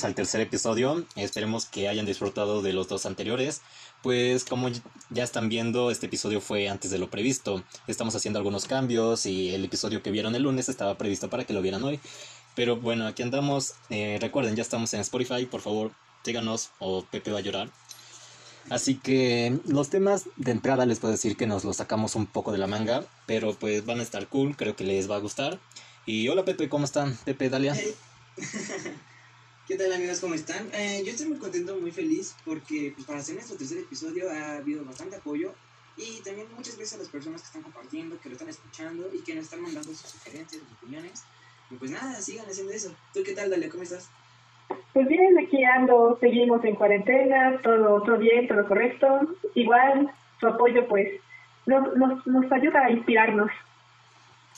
bienvenidos al tercer episodio. Esperemos que hayan disfrutado de los dos anteriores. Pues como ya están viendo, este episodio fue antes de lo previsto. Estamos haciendo algunos cambios y el episodio que vieron el lunes estaba previsto para que lo vieran hoy. Pero bueno, aquí andamos. Eh, recuerden, ya estamos en Spotify. Por favor, síganos o Pepe va a llorar. Así que los temas de entrada les puedo decir que nos los sacamos un poco de la manga, pero pues van a estar cool, creo que les va a gustar. Y hola Pepe, ¿cómo están? Pepe, Dalia. ¿Qué tal amigos? ¿Cómo están? Eh, yo estoy muy contento, muy feliz porque pues, para hacer nuestro tercer episodio ha habido bastante apoyo y también muchas gracias a las personas que están compartiendo, que lo están escuchando y que nos están mandando sus sugerencias, sus opiniones. Y pues nada, sigan haciendo eso. ¿Tú qué tal, Dalia? ¿Cómo estás? Pues bien, aquí ando, seguimos en cuarentena, todo, todo bien, todo correcto. Igual, su apoyo pues nos, nos, nos ayuda a inspirarnos.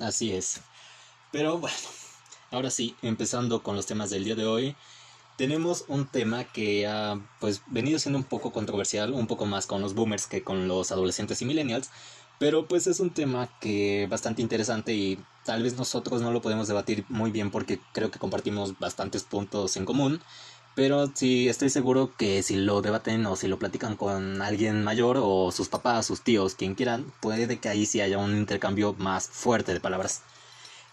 Así es. Pero bueno, ahora sí, empezando con los temas del día de hoy, tenemos un tema que ha pues venido siendo un poco controversial, un poco más con los boomers que con los adolescentes y millennials, pero pues es un tema que bastante interesante y tal vez nosotros no lo podemos debatir muy bien porque creo que compartimos bastantes puntos en común. Pero sí estoy seguro que si lo debaten o si lo platican con alguien mayor o sus papás, sus tíos, quien quieran, puede que ahí sí haya un intercambio más fuerte de palabras.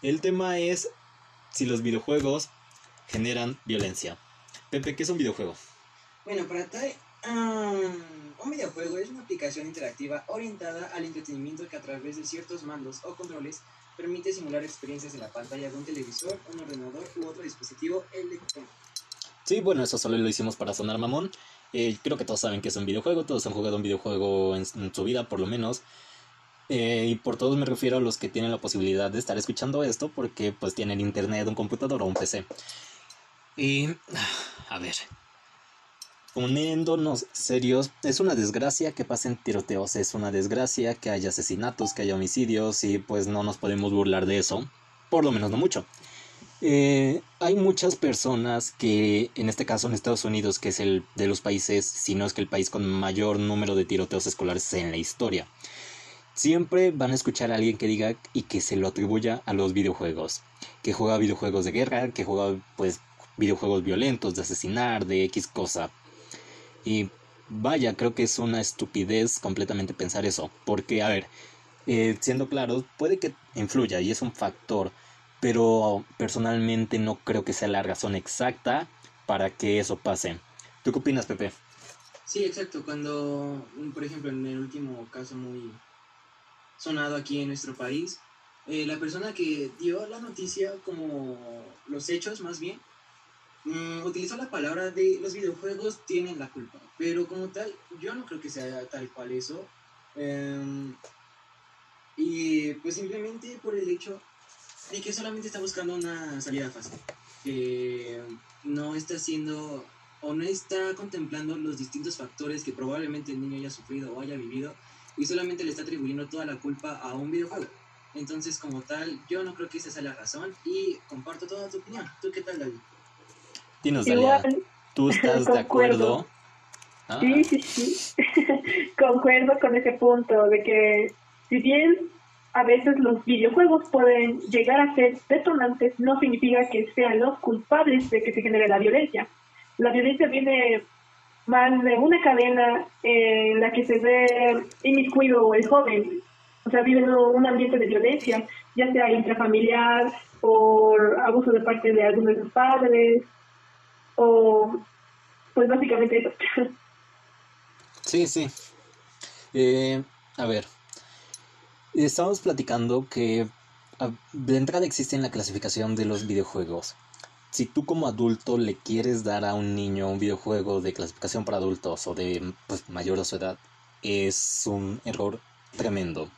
El tema es si los videojuegos generan violencia. Pepe, ¿qué es un videojuego? Bueno, para tal, um, un videojuego es una aplicación interactiva orientada al entretenimiento que a través de ciertos mandos o controles permite simular experiencias en la pantalla de un televisor, un ordenador u otro dispositivo electrónico. Sí, bueno, eso solo lo hicimos para sonar mamón. Eh, creo que todos saben que es un videojuego, todos han jugado un videojuego en, en su vida, por lo menos. Eh, y por todos me refiero a los que tienen la posibilidad de estar escuchando esto porque pues tienen internet, un computador o un PC. Y, a ver, poniéndonos serios, es una desgracia que pasen tiroteos, es una desgracia que haya asesinatos, que haya homicidios y pues no nos podemos burlar de eso, por lo menos no mucho. Eh, hay muchas personas que, en este caso en Estados Unidos, que es el de los países, si no es que el país con mayor número de tiroteos escolares en la historia, siempre van a escuchar a alguien que diga y que se lo atribuya a los videojuegos, que juega videojuegos de guerra, que juega pues videojuegos violentos, de asesinar, de X cosa. Y vaya, creo que es una estupidez completamente pensar eso, porque a ver, eh, siendo claros, puede que influya y es un factor, pero personalmente no creo que sea la razón exacta para que eso pase. ¿Tú qué opinas, Pepe? Sí, exacto. Cuando, por ejemplo, en el último caso muy sonado aquí en nuestro país. Eh, la persona que dio la noticia, como los hechos más bien, mm, utilizó la palabra de los videojuegos tienen la culpa. Pero como tal, yo no creo que sea tal cual eso. Em, y pues simplemente por el hecho de que solamente está buscando una salida fácil. Que no está haciendo o no está contemplando los distintos factores que probablemente el niño haya sufrido o haya vivido y solamente le está atribuyendo toda la culpa a un videojuego. Entonces, como tal, yo no creo que esa sea la razón y comparto toda tu opinión. ¿Tú qué tal, David? Dinos, Dalia, ¿tú estás de acuerdo? Ah. Sí, sí, sí. Concuerdo con ese punto de que si bien a veces los videojuegos pueden llegar a ser detonantes, no significa que sean los culpables de que se genere la violencia. La violencia viene más de una cadena en la que se ve inmiscuido el joven, o sea, vive un ambiente de violencia, ya sea intrafamiliar, por abuso de parte de algunos de sus padres, o pues básicamente eso. Sí, sí. Eh, a ver, estamos platicando que de entrada existe en la clasificación de los videojuegos si tú como adulto le quieres dar a un niño un videojuego de clasificación para adultos o de pues, mayor de su edad, es un error tremendo.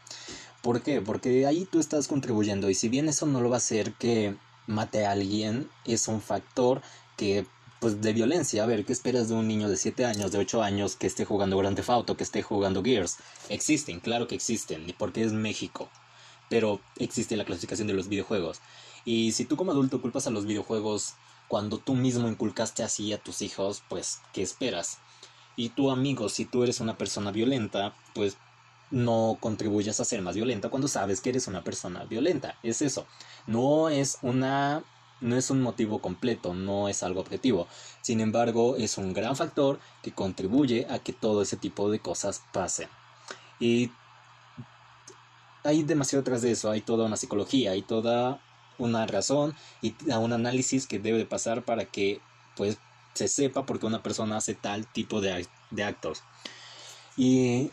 ¿Por qué? Porque ahí tú estás contribuyendo y si bien eso no lo va a hacer que mate a alguien, es un factor que pues de violencia. A ver, ¿qué esperas de un niño de 7 años, de 8 años que esté jugando Grand Theft Auto, que esté jugando Gears? Existen, claro que existen, porque es México. Pero existe la clasificación de los videojuegos. Y si tú como adulto culpas a los videojuegos cuando tú mismo inculcaste así a tus hijos, pues, ¿qué esperas? Y tu amigo, si tú eres una persona violenta, pues no contribuyas a ser más violenta cuando sabes que eres una persona violenta. Es eso. No es una no es un motivo completo, no es algo objetivo. Sin embargo, es un gran factor que contribuye a que todo ese tipo de cosas pasen. Y hay demasiado detrás de eso, hay toda una psicología, hay toda una razón y un análisis que debe pasar para que pues se sepa por qué una persona hace tal tipo de actos. Y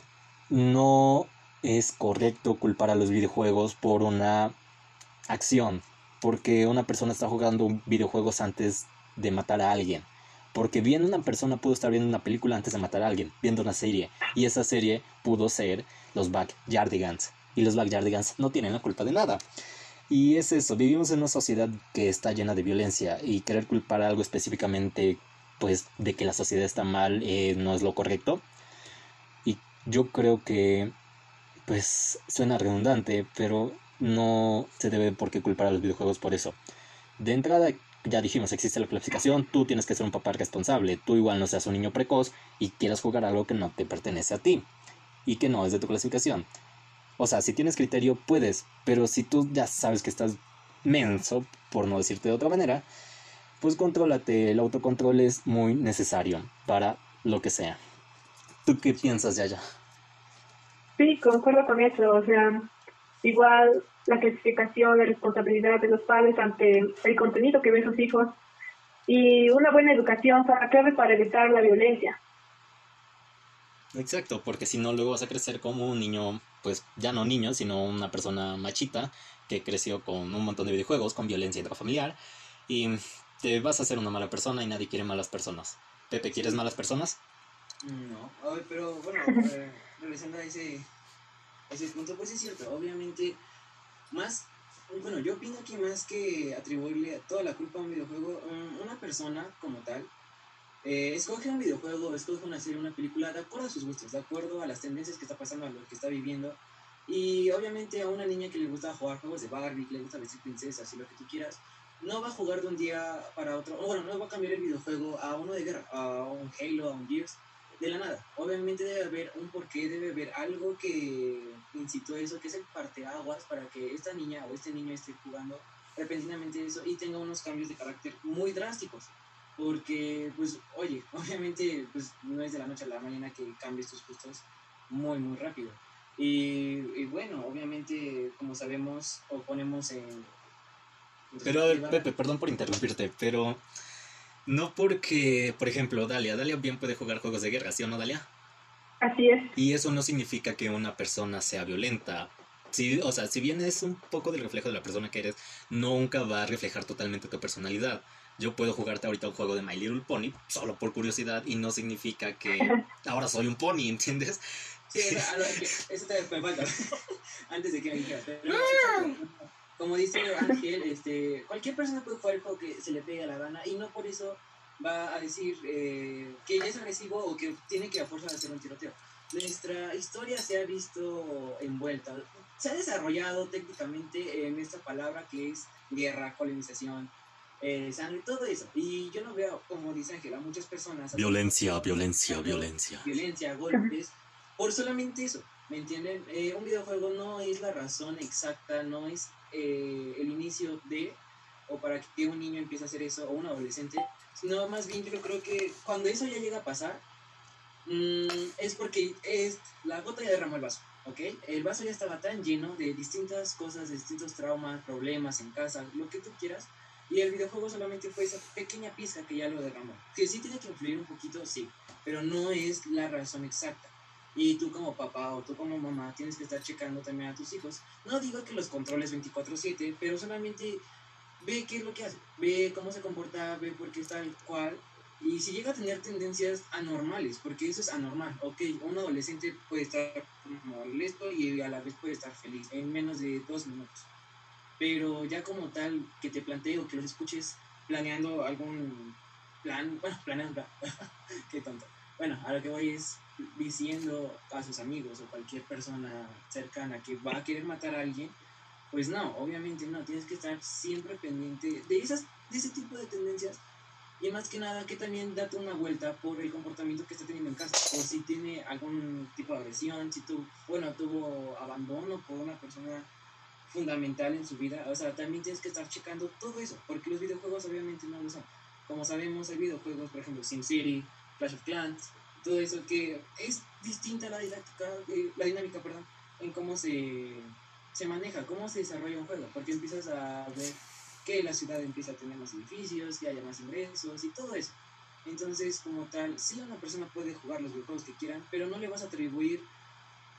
no es correcto culpar a los videojuegos por una acción, porque una persona está jugando videojuegos antes de matar a alguien. Porque bien una persona pudo estar viendo una película antes de matar a alguien, viendo una serie, y esa serie pudo ser los Backyardigans. Y los Backyardigans no tienen la culpa de nada. Y es eso, vivimos en una sociedad que está llena de violencia y querer culpar algo específicamente, pues, de que la sociedad está mal eh, no es lo correcto. Y yo creo que, pues, suena redundante, pero no se debe por qué culpar a los videojuegos por eso. De entrada, ya dijimos, existe la clasificación, tú tienes que ser un papá responsable, tú igual no seas un niño precoz y quieras jugar algo que no te pertenece a ti y que no es de tu clasificación. O sea, si tienes criterio, puedes, pero si tú ya sabes que estás menso, por no decirte de otra manera, pues contrólate, el autocontrol es muy necesario para lo que sea. ¿Tú qué piensas, Yaya? Sí, concuerdo con eso, o sea, igual la clasificación, la responsabilidad de los padres ante el contenido que ven sus hijos y una buena educación para clave para evitar la violencia. Exacto, porque si no luego vas a crecer como un niño, pues ya no niño, sino una persona machita que creció con un montón de videojuegos, con violencia intrafamiliar y te vas a ser una mala persona y nadie quiere malas personas. Pepe, ¿quieres malas personas? No, pero bueno, eh, regresando a ese, ese punto, pues es cierto, obviamente, más, bueno, yo opino que más que atribuirle toda la culpa a un videojuego, una persona como tal, eh, escoge un videojuego, escoge una serie, una película, de acuerdo a sus gustos, de acuerdo a las tendencias que está pasando, a lo que está viviendo. Y obviamente a una niña que le gusta jugar juegos de Barbie, le gusta vestir princesas y lo que tú quieras, no va a jugar de un día para otro, o bueno, no va a cambiar el videojuego a uno de guerra, a un Halo, a un Gears, de la nada. Obviamente debe haber un porqué, debe haber algo que incitó eso, que es el parteaguas para que esta niña o este niño esté jugando repentinamente eso y tenga unos cambios de carácter muy drásticos. Porque, pues, oye, obviamente, pues no es de la noche a la mañana que cambies tus gustos muy, muy rápido. Y, y bueno, obviamente, como sabemos, o ponemos en... Pero, a ver, Pepe, perdón por interrumpirte, pero no porque, por ejemplo, Dalia, Dalia bien puede jugar juegos de guerra, ¿sí o no, Dalia? Así es. Y eso no significa que una persona sea violenta. Sí, o sea, si bien es un poco del reflejo de la persona que eres, nunca va a reflejar totalmente tu personalidad. Yo puedo jugarte ahorita un juego de My Little Pony solo por curiosidad y no significa que ahora soy un pony, ¿entiendes? Sí, eso te me falta. Antes de que me dijeras. Como dice Ángel, este, cualquier persona puede jugar el juego que se le pegue a la gana y no por eso va a decir eh, que es agresivo o que tiene que a fuerza hacer un tiroteo. Nuestra historia se ha visto envuelta, se ha desarrollado técnicamente en esta palabra que es guerra, colonización, eh, sangre, todo eso. Y yo no veo, como dice Ángel, a muchas personas... Violencia, violencia, violencia. Violencia, golpes, por solamente eso. ¿Me entienden? Eh, un videojuego no es la razón exacta, no es eh, el inicio de, o para que un niño empiece a hacer eso, o un adolescente, sino más bien yo creo que cuando eso ya llega a pasar, mmm, es porque es, la gota ya derramó el vaso, ¿ok? El vaso ya estaba tan lleno de distintas cosas, de distintos traumas, problemas en casa, lo que tú quieras, y el videojuego solamente fue esa pequeña pizca que ya lo derramó. Que sí tiene que influir un poquito, sí, pero no es la razón exacta. Y tú como papá o tú como mamá tienes que estar checando también a tus hijos. No digo que los controles 24/7, pero solamente ve qué es lo que hace, ve cómo se comporta, ve por qué está el cual. Y si llega a tener tendencias anormales, porque eso es anormal, ok, un adolescente puede estar molesto y a la vez puede estar feliz en menos de dos minutos. Pero ya como tal, que te planteo, que los escuches planeando algún plan, bueno, planeando, qué tonto. Bueno, a lo que voy es diciendo a sus amigos o cualquier persona cercana que va a querer matar a alguien, pues no, obviamente no, tienes que estar siempre pendiente de, esas, de ese tipo de tendencias y más que nada que también date una vuelta por el comportamiento que está teniendo en casa o si tiene algún tipo de agresión, si tu, bueno, tuvo abandono por una persona fundamental en su vida, o sea, también tienes que estar checando todo eso, porque los videojuegos obviamente no lo son. Como sabemos, hay videojuegos, por ejemplo, SimCity, Clash of Clans, todo eso que es distinta la didáctica, eh, la dinámica, perdón, en cómo se, se maneja, cómo se desarrolla un juego, porque empiezas a ver que la ciudad empieza a tener más edificios, que haya más ingresos y todo eso. Entonces, como tal, sí una persona puede jugar los videojuegos que quieran, pero no le vas a atribuir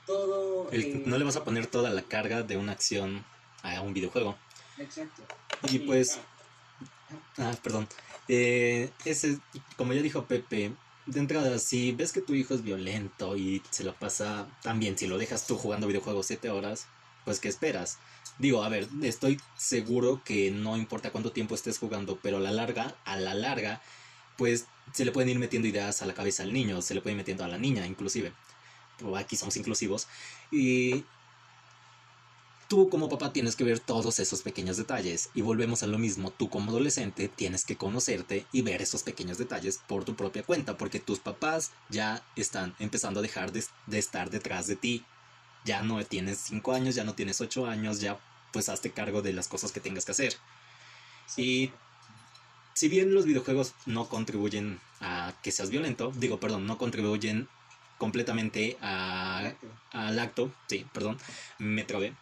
todo... El- eh, no le vas a poner toda la carga de una acción a un videojuego. Exacto. Y pues, ah, perdón. Eh, ese, como ya dijo Pepe, de entrada, si ves que tu hijo es violento y se la pasa también, si lo dejas tú jugando videojuegos 7 horas, pues ¿qué esperas? Digo, a ver, estoy seguro que no importa cuánto tiempo estés jugando, pero a la larga, a la larga, pues se le pueden ir metiendo ideas a la cabeza al niño, se le puede ir metiendo a la niña inclusive. Aquí somos inclusivos. Y tú como papá tienes que ver todos esos pequeños detalles y volvemos a lo mismo, tú como adolescente tienes que conocerte y ver esos pequeños detalles por tu propia cuenta, porque tus papás ya están empezando a dejar de, estar detrás de ti. Ya no tienes 5 años, ya no tienes 8 años, ya pues hazte cargo de las cosas que tengas que hacer. Y si bien los videojuegos no contribuyen a que seas violento, digo, perdón, no contribuyen completamente al acto, sí, perdón, me trabé,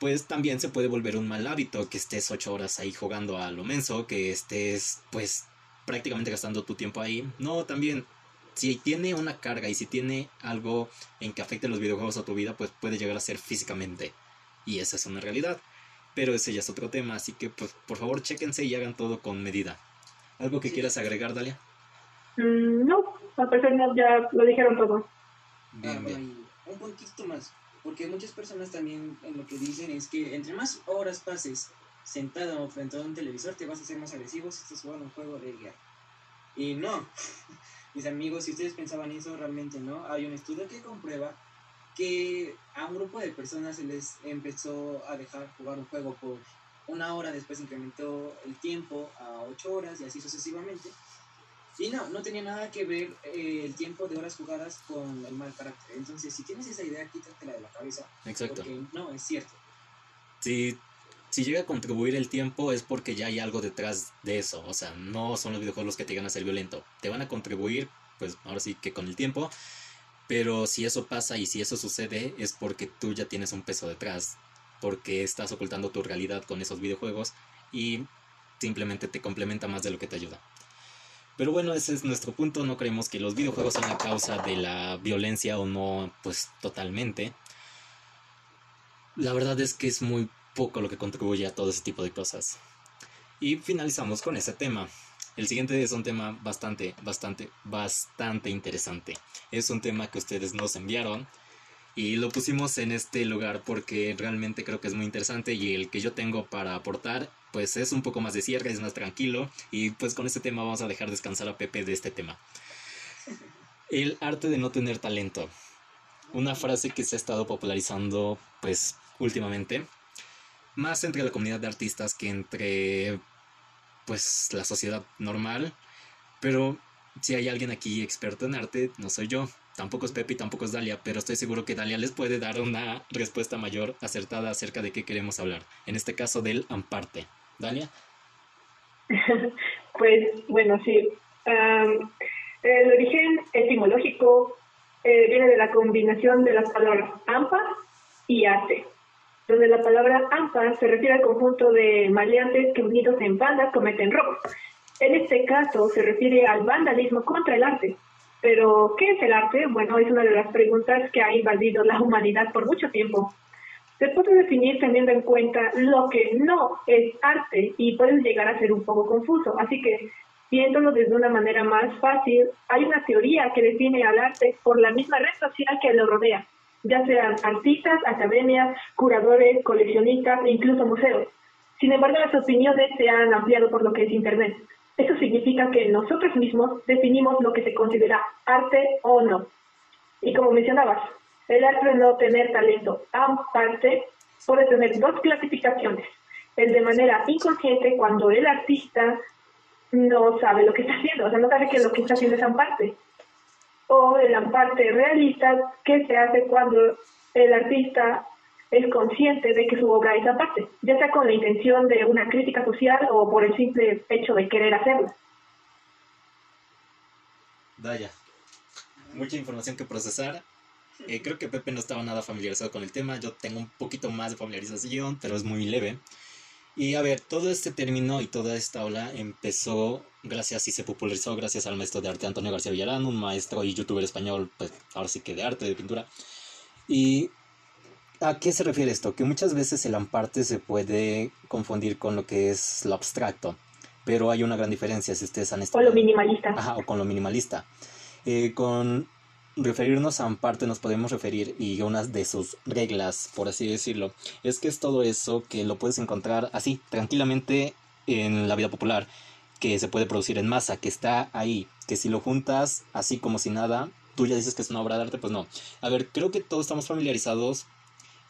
pues también se puede volver un mal hábito que estés ocho horas ahí jugando a lo menso, que estés pues prácticamente gastando tu tiempo ahí. No, también, si tiene una carga y si tiene algo en que afecte los videojuegos a tu vida, pues puede llegar a ser físicamente. Y esa es una realidad. Pero ese ya es otro tema, así que pues por favor chéquense y hagan todo con medida. ¿Algo que Sí. quieras agregar, Dalia? Mm, no, a pesar de ya lo dijeron todo. Bien, Ah, bien. y un poquito más, porque muchas personas también en lo que dicen es que entre más horas pases sentado frente a un televisor te vas a hacer más agresivo si estás jugando un juego de guerra. Y no, mis amigos, si ustedes pensaban eso, realmente no. Hay un estudio que comprueba que a un grupo de personas se les empezó a dejar jugar un juego por una hora, después incrementó el tiempo a ocho horas y así sucesivamente. Y no, no tenía nada que ver eh, el tiempo de horas jugadas con el mal carácter. Entonces, si tienes esa idea, quítatela de la cabeza. Exacto. Porque no, es cierto. Si, si llega a contribuir el tiempo es porque ya hay algo detrás de eso. O sea, no son los videojuegos los que te llegan a ser violento. Te van a contribuir, pues ahora sí que con el tiempo. Pero si eso pasa y si eso sucede es porque tú ya tienes un peso detrás. Porque estás ocultando tu realidad con esos videojuegos y simplemente te complementa más de lo que te ayuda. Pero bueno, ese es nuestro punto. No creemos que los videojuegos sean la causa de la violencia o no, pues totalmente. La verdad es que es muy poco lo que contribuye a todo ese tipo de cosas. Y finalizamos con ese tema. El siguiente es un tema bastante, bastante, bastante interesante. Es un tema que ustedes nos enviaron y lo pusimos en este lugar porque realmente creo que es muy interesante y el que yo tengo para aportar pues es un poco más de cierre, es más tranquilo y pues con este tema vamos a dejar descansar a Pepe de este tema. El arte de no tener talento. Una frase que se ha estado popularizando pues últimamente, más entre la comunidad de artistas que entre pues la sociedad normal, pero si hay alguien aquí experto en arte, no soy yo, tampoco es Pepe y tampoco es Dalia, pero estoy seguro que Dalia les puede dar una respuesta mayor acertada acerca de qué queremos hablar, en este caso del amparte. Dalia, Pues bueno, sí. Am, el origen etimológico eh, viene de la combinación de las palabras ampa y arte, donde la palabra ampa se refiere al conjunto de maleantes que unidos en bandas cometen robos. En este caso se refiere al vandalismo contra el arte. Pero, ¿qué es el arte? Bueno, es una de las preguntas que ha invadido la humanidad por mucho tiempo. Se puede definir teniendo en cuenta lo que no es arte y puede llegar a ser un poco confuso. Así que, viéndolo desde una manera más fácil, hay una teoría que define al arte por la misma red social que lo rodea, ya sean artistas, academias, curadores, coleccionistas e incluso museos. Sin embargo, las opiniones se han ampliado por lo que es Internet. Eso significa que nosotros mismos definimos lo que se considera arte o no. Y como mencionabas, el arte no tener talento aparte puede tener dos clasificaciones. El de manera inconsciente cuando el artista no sabe lo que está haciendo, o sea, no sabe que lo que está haciendo es amparte. O el amparte realista que se hace cuando el artista es consciente de que su obra es aparte, ya sea con la intención de una crítica social o por el simple hecho de querer hacerlo. Vaya, mucha información que procesar. Eh, creo que Pepe no estaba nada familiarizado con el tema, yo tengo un poquito más de familiarización, pero es muy leve. Y a ver, todo este término y toda esta ola empezó gracias y se popularizó gracias al maestro de arte Antonio García Villarán, un maestro y youtuber español, pues ahora sí que de arte, de pintura. ¿Y a qué se refiere esto? Que muchas veces el amparte se puede confundir con lo que es lo abstracto, pero hay una gran diferencia si ustedes han O lo minimalista. Ajá, o con lo minimalista. Eh, con referirnos a Amparte nos podemos referir, y una de sus reglas, por así decirlo, es que es todo eso que lo puedes encontrar así, tranquilamente en la vida popular, que se puede producir en masa, que está ahí, que si lo juntas así como si nada, tú ya dices que es una obra de arte, pues no. A ver, creo que todos estamos familiarizados,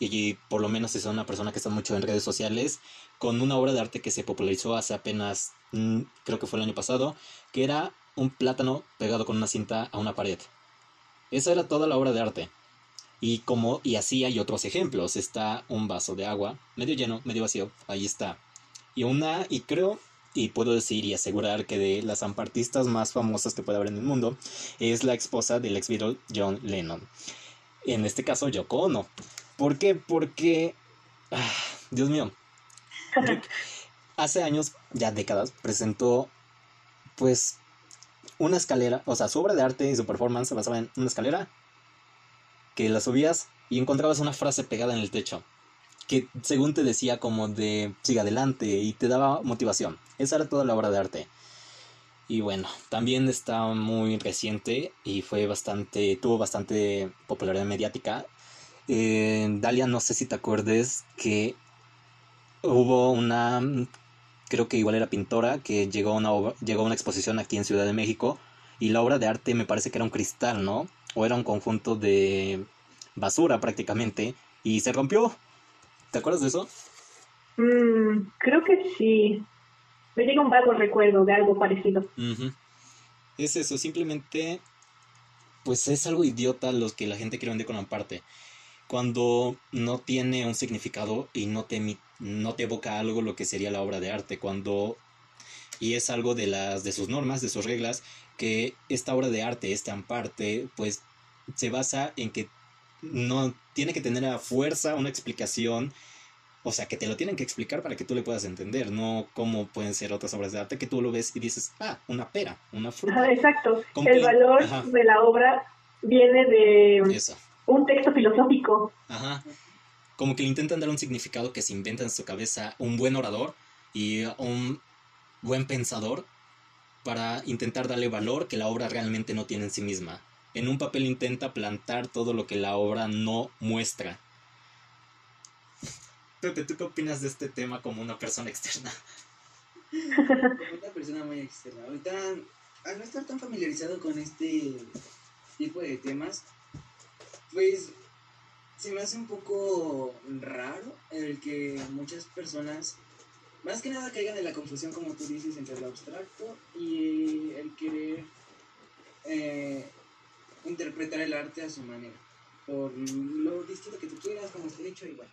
y por lo menos son una persona que está mucho en redes sociales, con una obra de arte que se popularizó hace apenas, mm, creo que fue el año pasado, que era un plátano pegado con una cinta a una pared. Esa era toda la obra de arte. Y como y así hay otros ejemplos. Está un vaso de agua, medio lleno, medio vacío, ahí está. Y una y creo y puedo decir y asegurar que de las ampartistas más famosas que puede haber en el mundo es la esposa del ex Beatle John Lennon. En este caso Yoko Ono. ¿Por qué? Porque ah, Dios mío. Hace años, ya décadas, presentó pues una escalera, o sea, su obra de arte y su performance se basaba en una escalera que la subías y encontrabas una frase pegada en el techo que según te decía como de sigue adelante y te daba motivación. Esa era toda la obra de arte. Y bueno, también está muy reciente y fue bastante, tuvo bastante popularidad mediática. Eh, Dalia, no sé si te acuerdes que hubo una creo que igual era pintora, que llegó a una, llegó a una exposición aquí en Ciudad de México y la obra de arte me parece que era un cristal, ¿no? O era un conjunto de basura prácticamente y se rompió. ¿Te acuerdas de eso? Mm, creo que sí. Me llega un vago recuerdo de algo parecido. Es eso, simplemente pues es algo idiota los que la gente quiere vender con aparte cuando no tiene un significado y no te, no te evoca algo lo que sería la obra de arte, cuando y es algo de las de sus normas, de sus reglas, que esta obra de arte, este amparte, pues se basa en que no tiene que tener a fuerza una explicación, o sea, que te lo tienen que explicar para que tú le puedas entender, no como pueden ser otras obras de arte que tú lo ves y dices, ah, una pera, una fruta. exacto. El valor de la obra viene de Eso un texto filosófico. Ajá. Como que le intentan dar un significado que se inventa en su cabeza un buen orador y un buen pensador para intentar darle valor que la obra realmente no tiene en sí misma. En un papel intenta plantar todo lo que la obra no muestra. Pepe, ¿tú qué opinas de este tema como una persona externa? una persona muy externa. Ahorita, al no estar tan familiarizado con este tipo de temas, pues se me hace un poco raro el que muchas personas, más que nada caigan en la confusión, como tú dices, entre lo abstracto y el querer eh, interpretar el arte a su manera, por lo distinto que tú quieras, como esté hecho igual.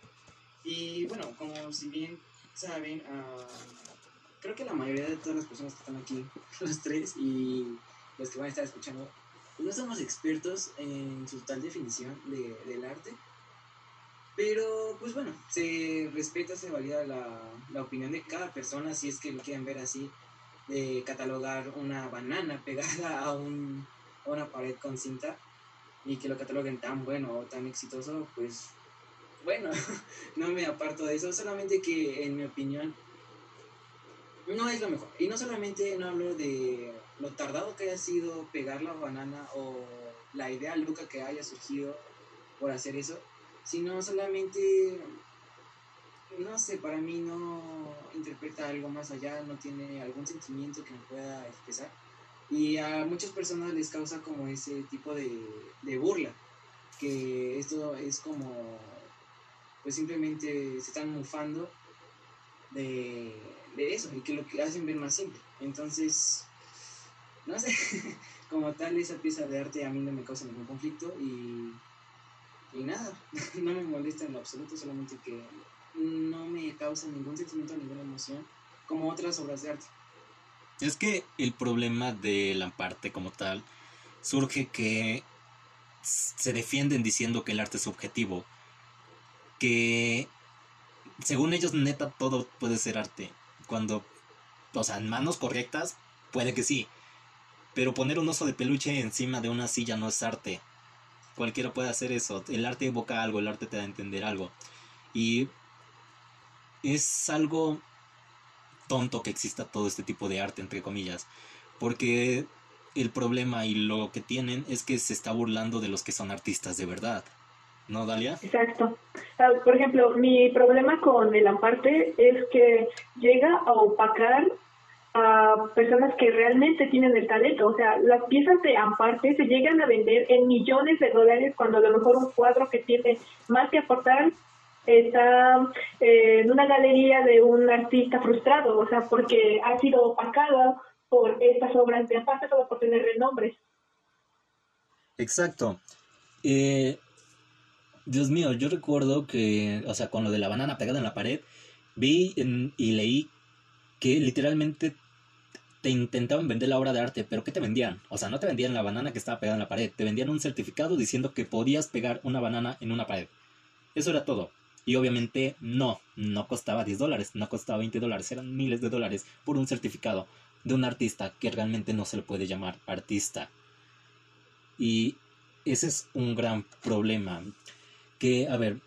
Y bueno, como si bien saben, uh, creo que la mayoría de todas las personas que están aquí, los tres y los que van a estar escuchando, no somos expertos en su tal definición de, del arte, pero pues bueno, se respeta, se valida la, la, opinión de cada persona, si es que lo quieren ver así, de catalogar una banana pegada a, un, a una pared con cinta y que lo cataloguen tan bueno o tan exitoso, pues bueno, no me aparto de eso, solamente que en mi opinión no es lo mejor. Y no solamente no hablo de lo tardado que haya sido pegar la banana o la idea loca que haya surgido por hacer eso, sino solamente, no sé, para mí no interpreta algo más allá, no tiene algún sentimiento que me pueda expresar. Y a muchas personas les causa como ese tipo de, burla, que esto es como, pues simplemente se están mufando de, de eso y que lo que hacen ver más simple. Entonces, no sé, como tal esa pieza de arte a mí no me causa ningún conflicto y, y nada, no me molesta en lo absoluto, solamente que no me causa ningún sentimiento, ninguna emoción, como otras obras de arte. Es que el problema de la parte como tal surge que se defienden diciendo que el arte es subjetivo, que según ellos neta todo puede ser arte, cuando, o sea, en manos correctas puede que sí, pero poner un oso de peluche encima de una silla no es arte. Cualquiera puede hacer eso. El arte evoca algo, el arte te da a entender algo. Y es algo tonto que exista todo este tipo de arte, entre comillas. Porque el problema y lo que tienen es que se está burlando de los que son artistas de verdad. ¿No, Dalia? Exacto. Ah, por ejemplo, mi problema con el amparte es que llega a opacar a personas que realmente tienen el talento. O sea, las piezas de amparte se llegan a vender en millones de dólares cuando a lo mejor un cuadro que tiene más que aportar está eh, en una galería de un artista frustrado, o sea, porque ha sido opacado por estas obras de aparte solo por tener renombres. Exacto. Eh, Dios mío, yo recuerdo que, o sea, con lo de la banana pegada en la pared, vi y leí que literalmente te intentaban vender la obra de arte, pero ¿qué te vendían? O sea, no te vendían la banana que estaba pegada en la pared, te vendían un certificado diciendo que podías pegar una banana en una pared. Eso era todo. Y obviamente no, no costaba 10 dólares, no costaba 20 dólares, eran miles de dólares por un certificado de un artista que realmente no se le puede llamar artista. Y ese es un gran problema. Que, a ver,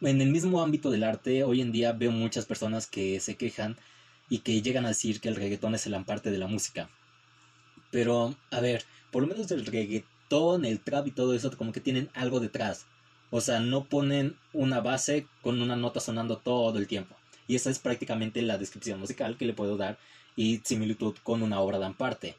en el mismo ámbito del arte, hoy en día veo muchas personas que se quejan y que llegan a decir que el reggaetón es el amparte de la música. Pero, a ver, por lo menos el reggaetón, el trap y todo eso, como que tienen algo detrás. O sea, no ponen una base con una nota sonando todo el tiempo. Y esa es prácticamente la descripción musical que le puedo dar y similitud con una obra de Amparte.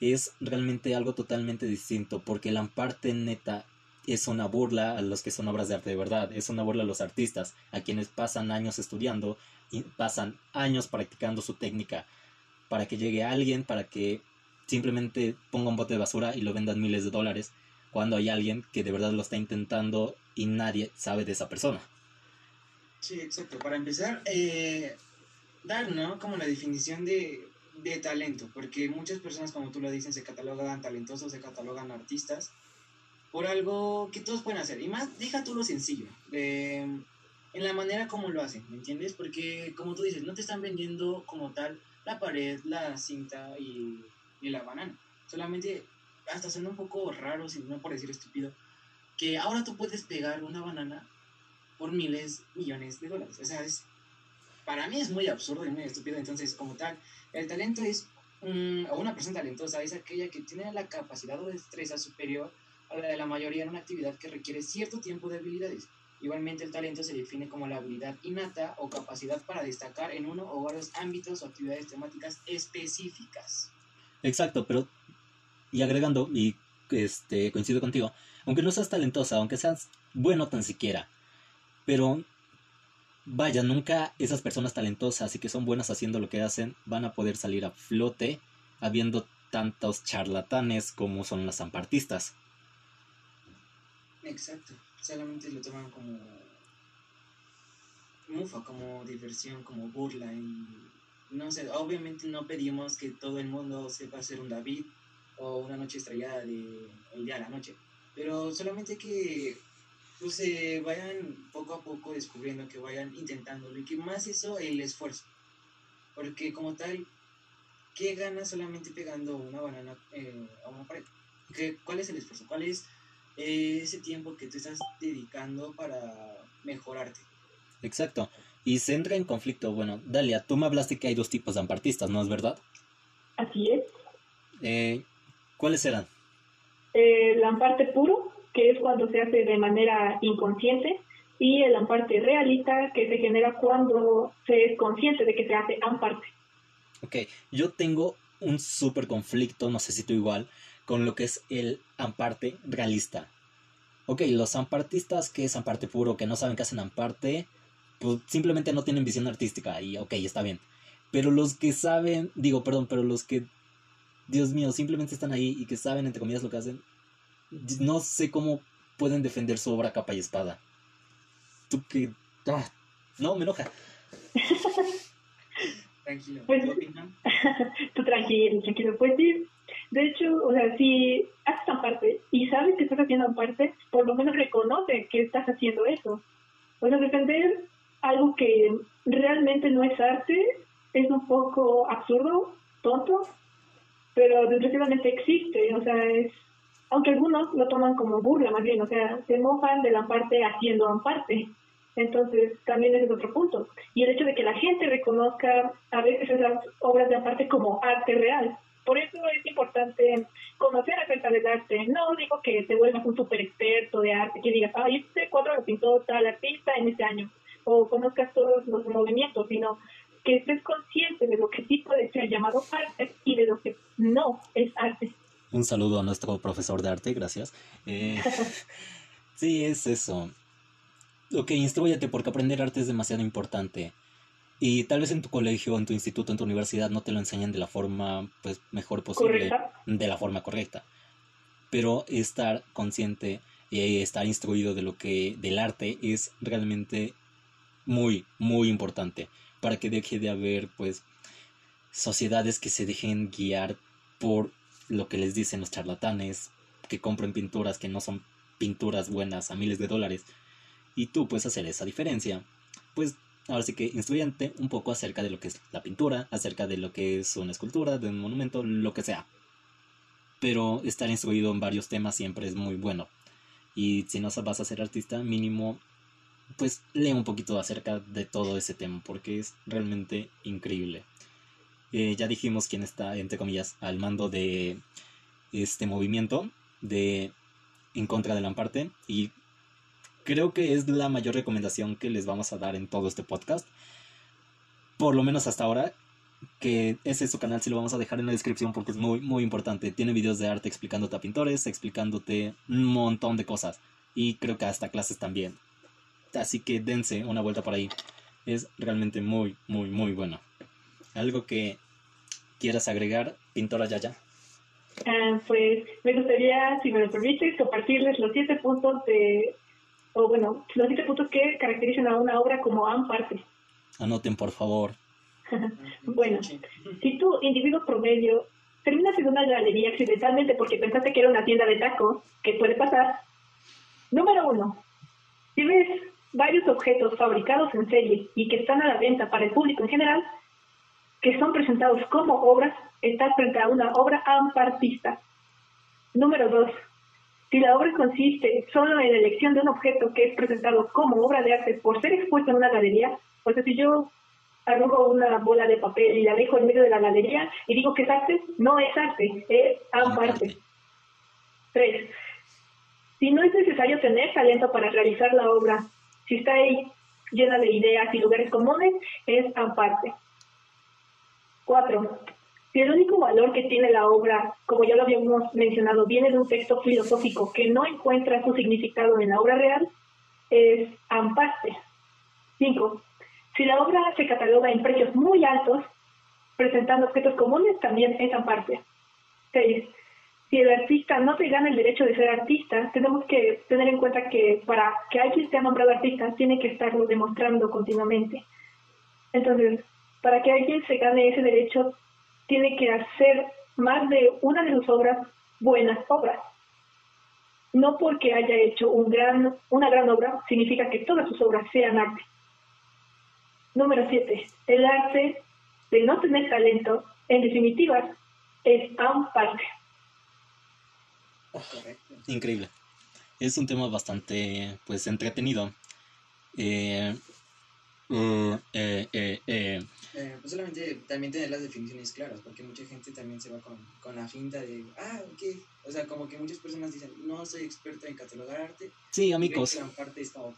Es realmente algo totalmente distinto porque el Amparte neta es una burla a los que son obras de arte de verdad, es una burla a los artistas, a quienes pasan años estudiando pasan años practicando su técnica para que llegue alguien, para que simplemente ponga un bote de basura y lo vendan miles de dólares cuando hay alguien que de verdad lo está intentando y nadie sabe de esa persona. Sí, exacto. Para empezar, eh, dar, ¿no? Como la definición de, de, talento, porque muchas personas, como tú lo dices, se catalogan talentosos, se catalogan artistas por algo que todos pueden hacer. Y más, deja tú lo sencillo, en la manera como lo hacen, ¿me entiendes? Porque, como tú dices, no te están vendiendo como tal la pared, la cinta y, la banana. Solamente hasta suena un poco raro, si no por decir estúpido, que ahora tú puedes pegar una banana por miles, millones de dólares. O es, para mí es muy absurdo y muy estúpido. Entonces, como tal, el talento es, o una persona talentosa es aquella que tiene la capacidad o destreza superior a la de la mayoría en una actividad que requiere cierto tiempo de habilidades. Igualmente, el talento se define como la habilidad innata o capacidad para destacar en uno o varios ámbitos o actividades temáticas específicas. Exacto, pero y agregando, y este, coincido contigo, aunque no seas talentosa, aunque seas bueno tan siquiera, pero vaya, nunca esas personas talentosas y que son buenas haciendo lo que hacen van a poder salir a flote habiendo tantos charlatanes como son las zampartistas. Exacto, solamente lo toman como mufa, como diversión, como burla y no sé, obviamente no pedimos que todo el mundo sepa ser un David o una noche estrellada de el día a la noche. Pero solamente que pues, se vayan poco a poco descubriendo, que vayan intentándolo y que más eso el esfuerzo. Porque como tal, ¿qué ganas solamente pegando una banana eh, a una pared? ¿Qué, ¿Cuál es el esfuerzo? ¿Cuál es ese tiempo que tú estás dedicando para mejorarte? Exacto. Y se entra en conflicto. Bueno, Dalia, tú me hablaste que hay dos tipos de ampartistas, ¿no es verdad? Así es. Eh, ¿Cuáles eran? El amparte puro, que es cuando se hace de manera inconsciente, y el amparte realista, que se genera cuando se es consciente de que se hace amparte. Ok, yo tengo un súper conflicto, no sé si tú igual, con lo que es el amparte realista. Ok, los ampartistas que es amparte puro, que no saben qué hacen amparte, pues simplemente no tienen visión artística y ok, está bien. Pero los que saben, digo, perdón, pero los que Dios mío, simplemente están ahí y que saben, entre comillas, lo que hacen. No sé cómo pueden defender su obra capa y espada. Tú que... ah, no, me enoja. Tranquilo. Pues- ¿Qué opinan? Tú tranquilo, tranquilo. Pues sí, de hecho, o sea, si haces aparte y sabes que estás haciendo aparte, por lo menos reconoce que estás haciendo eso. O sea, defender algo que realmente no es arte es un poco absurdo, tonto, pero desgraciadamente existe. O sea, es. Aunque algunos lo toman como burla, más bien, o sea, se mofan de la parte haciendo aparte. Entonces, también ese es otro punto. Y el hecho de que la gente reconozca a veces esas obras de aparte como arte real. Por eso es importante conocer acerca del arte. No digo que te vuelvas un super experto de arte, que digas, ay, este cuadro lo pintó tal artista en este año, o conozcas todos los movimientos, sino que estés consciente de lo que sí puede ser llamado arte y de lo que no es arte. Un saludo a nuestro profesor de arte, gracias. Eh, sí, es eso. Ok, instruyete porque aprender arte es demasiado importante. Y tal vez en tu colegio, en tu instituto, en tu universidad no te lo enseñan de la forma pues mejor posible, ¿Correcta? de la forma correcta. Pero estar consciente y estar instruido de lo que del arte es realmente muy muy importante para que deje de haber pues sociedades que se dejen guiar por lo que les dicen los charlatanes, que compren pinturas que no son pinturas buenas a miles de dólares. Y tú puedes hacer esa diferencia. Pues ahora sí que instruyente un poco acerca de lo que es la pintura, acerca de lo que es una escultura, de un monumento, lo que sea. Pero estar instruido en varios temas siempre es muy bueno. Y si no vas a ser artista, mínimo, pues lee un poquito acerca de todo ese tema, porque es realmente increíble. Eh, ya dijimos quién está, entre comillas, al mando de este movimiento de en contra de Lamparte y creo que es la mayor recomendación que les vamos a dar en todo este podcast. Por lo menos hasta ahora, que ese es su canal, si lo vamos a dejar en la descripción porque es muy, muy importante. Tiene videos de arte explicándote a pintores, explicándote un montón de cosas. Y creo que hasta clases también. Así que dense una vuelta por ahí. Es realmente muy, muy, muy bueno. Algo que quieras agregar, pintora Yaya. Ah, pues me gustaría, si me lo permites, compartirles los siete puntos de, o bueno, los siete puntos que caracterizan a una obra como amparte. Anoten por favor. Bueno. Si tu individuo promedio terminas en una galería accidentalmente porque pensaste que era una tienda de tacos, que puede pasar, número uno, si ves varios objetos fabricados en serie y que están a la venta para el público en general, que son presentados como obras, estás frente a una obra ampartista. Número dos, si la obra consiste solo en la elección de un objeto que es presentado como obra de arte por ser expuesto en una galería, o sea, si yo arrojo una bola de papel y la dejo en medio de la galería y digo que es arte, no es arte, es amparte. Tres, si no es necesario tener talento para realizar la obra, si está ahí llena de ideas y lugares comunes, es aparte. Cuatro, si el único valor que tiene la obra, como ya lo habíamos mencionado, viene de un texto filosófico que no encuentra su significado en la obra real, es amparte. Cinco, si la obra se cataloga en precios muy altos, presentando objetos comunes, también es amparte. Seis, si el artista no se gana el derecho de ser artista, tenemos que tener en cuenta que para que alguien sea nombrado artista, tiene que estarlo demostrando continuamente. Entonces, para que alguien se gane ese derecho, tiene que hacer más de una de sus obras buenas obras. No porque haya hecho un gran, una gran obra, significa que todas sus obras sean arte. Número 7. El arte de no tener talento, en definitiva, es amparte. Correcto. Increíble. Es un tema bastante, pues, entretenido. Eh, eh, eh, eh, pues solamente también tener las definiciones claras, porque mucha gente también se va con, con la finta de, ah, ok. O sea, como que muchas personas dicen, no soy experto en catalogar arte. Sí, amigos, la parte es como,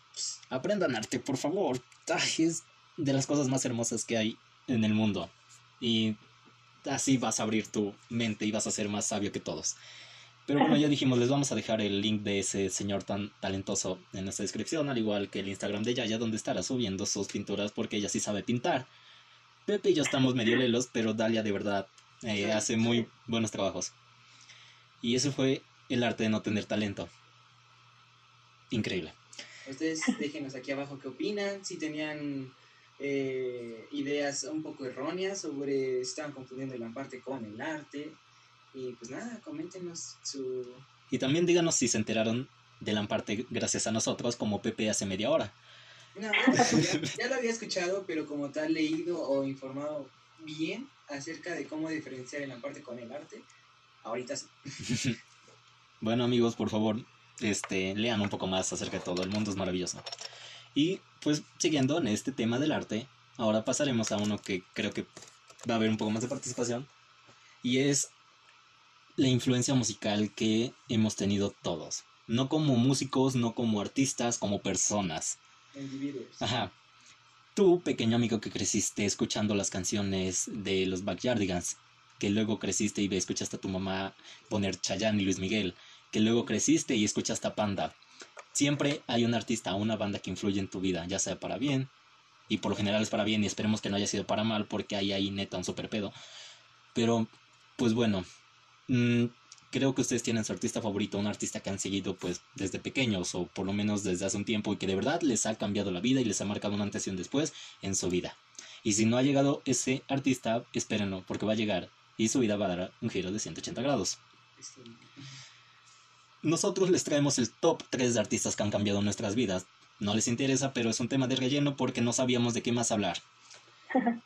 aprendan arte, por favor. Ay, es de las cosas más hermosas que hay en el mundo. Y así vas a abrir tu mente y vas a ser más sabio que todos. Pero bueno, ya dijimos, les vamos a dejar el link de ese señor tan talentoso en nuestra descripción, al igual que el Instagram de Yaya, donde estará subiendo sus pinturas porque ella sí sabe pintar. Pepe y yo estamos medio lelos, pero Dalia de verdad eh, hace muy buenos trabajos. Y eso fue el arte de no tener talento. increíble. Ustedes déjenos aquí abajo qué opinan, si tenían eh, ideas un poco erróneas sobre si estaban confundiendo el parte con el arte. Y pues nada, coméntenos su... Y también díganos si se enteraron de Lamparte gracias a nosotros, como Pepe hace media hora. No, ya, ya, lo había escuchado, pero como tal leído o informado bien acerca de cómo diferenciar el Lamparte con el arte, ahorita sí. bueno amigos, por favor, este, lean un poco más acerca de todo, el mundo es maravilloso. Y pues siguiendo en este tema del arte, ahora pasaremos a uno que creo que va a haber un poco más de participación, y es la influencia musical que hemos tenido todos. No como músicos, no como artistas, como personas. Individuos. Ajá. Tú, pequeño amigo que creciste escuchando las canciones de los Backyardigans, que luego creciste y escuchaste a tu mamá poner Chayanne y Luis Miguel, que luego creciste y escuchaste a Panda. Siempre hay un artista o una banda que influye en tu vida, ya sea para bien, y por lo general es para bien, y esperemos que no haya sido para mal, porque hay ahí neta un super pedo. Pero, pues bueno, mmm, creo que ustedes tienen su artista favorito, un artista que han seguido pues desde pequeños o por lo menos desde hace un tiempo y que de verdad les ha cambiado la vida y les ha marcado un antes y un después en su vida. Y si no ha llegado ese artista, espérenlo porque va a llegar y su vida va a dar un giro de 180 grados. Nosotros les traemos el top 3 de artistas que han cambiado nuestras vidas. No les interesa, pero es un tema de relleno porque no sabíamos de qué más hablar.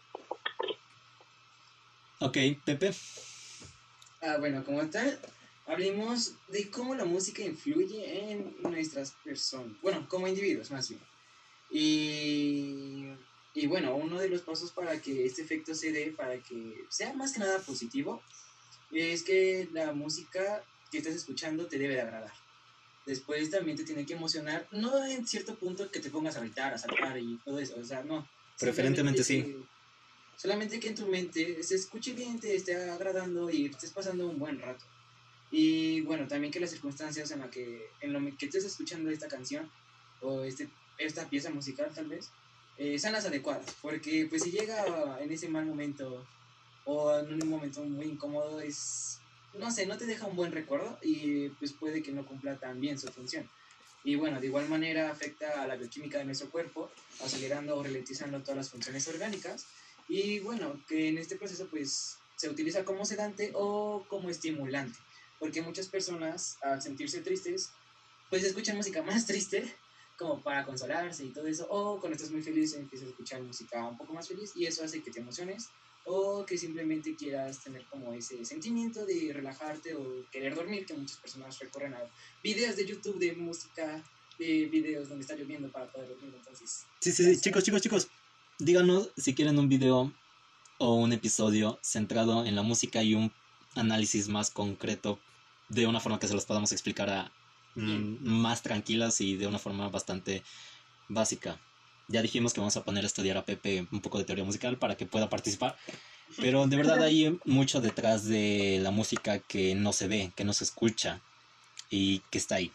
ok, Pepe. Ah, bueno, como tal, hablemos de cómo la música influye en nuestras personas, bueno, como individuos más bien. Y, y bueno, uno de los pasos para que este efecto se dé, para que sea más que nada positivo, es que la música que estás escuchando te debe de agradar. Después también te tiene que emocionar, no en cierto punto que te pongas a gritar, a saltar y todo eso, o sea, no. Preferentemente sí. Solamente que en tu mente se escuche bien, te esté agradando y estés pasando un buen rato. Y bueno, también que las circunstancias en las que, en lo que estés escuchando esta canción o este, esta pieza musical tal vez, eh, sean las adecuadas. Porque pues si llega en ese mal momento o en un momento muy incómodo, es, no sé, no te deja un buen recuerdo y pues puede que no cumpla tan bien su función. Y bueno, de igual manera afecta a la bioquímica de nuestro cuerpo, acelerando o ralentizando todas las funciones orgánicas. Y bueno, que en este proceso pues se utiliza como sedante o como estimulante porque muchas personas al sentirse tristes, pues escuchan música más triste como para consolarse y todo eso, o cuando estás muy feliz empiezas a escuchar música un poco más feliz y eso hace que te emociones o que simplemente quieras tener como ese sentimiento de relajarte o querer dormir, que muchas personas recurren a videos de YouTube de música, de videos donde está lloviendo para poder dormir, entonces... Sí, sí, sí, chicos, chicos, chicos, díganos si quieren un video o un episodio centrado en la música y un análisis más concreto de una forma que se los podamos explicar a, mm, más tranquilas y de una forma bastante básica. Ya dijimos que vamos a poner a estudiar a Pepe un poco de teoría musical para que pueda participar. Pero de verdad hay mucho detrás de la música que no se ve, que no se escucha y que está ahí.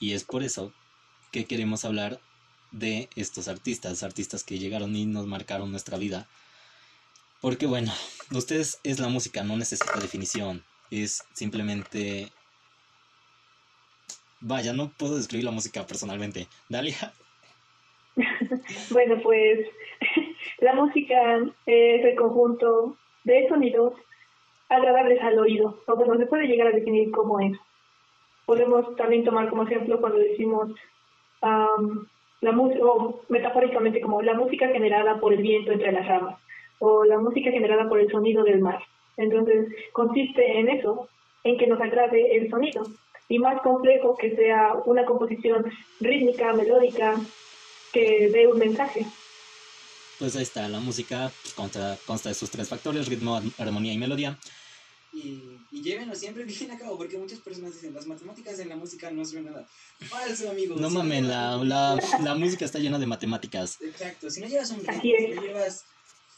Y es por eso que queremos hablar de estos artistas, artistas que llegaron y nos marcaron nuestra vida. Porque bueno, ustedes es la música, no necesita definición es simplemente... Vaya, no puedo describir la música personalmente. Dalia. bueno, pues la música es el conjunto de sonidos agradables al oído, o bueno, se puede llegar a definir como es. Podemos también tomar como ejemplo cuando decimos la música, o metafóricamente como la música generada por el viento entre las ramas, o la música generada por el sonido del mar. Entonces, consiste en eso, en que nos agrade el sonido. Y más complejo que sea una composición rítmica, melódica, que dé un mensaje. Pues ahí está, la música consta, consta de sus tres factores, ritmo, armonía y melodía. Y, y llévenlo siempre bien a cabo, porque muchas personas dicen, las matemáticas en la música no son nada. Falso, amigos. No mames, la, la, la, música está llena de matemáticas. Exacto, si no llevas un ritmo, si no llevas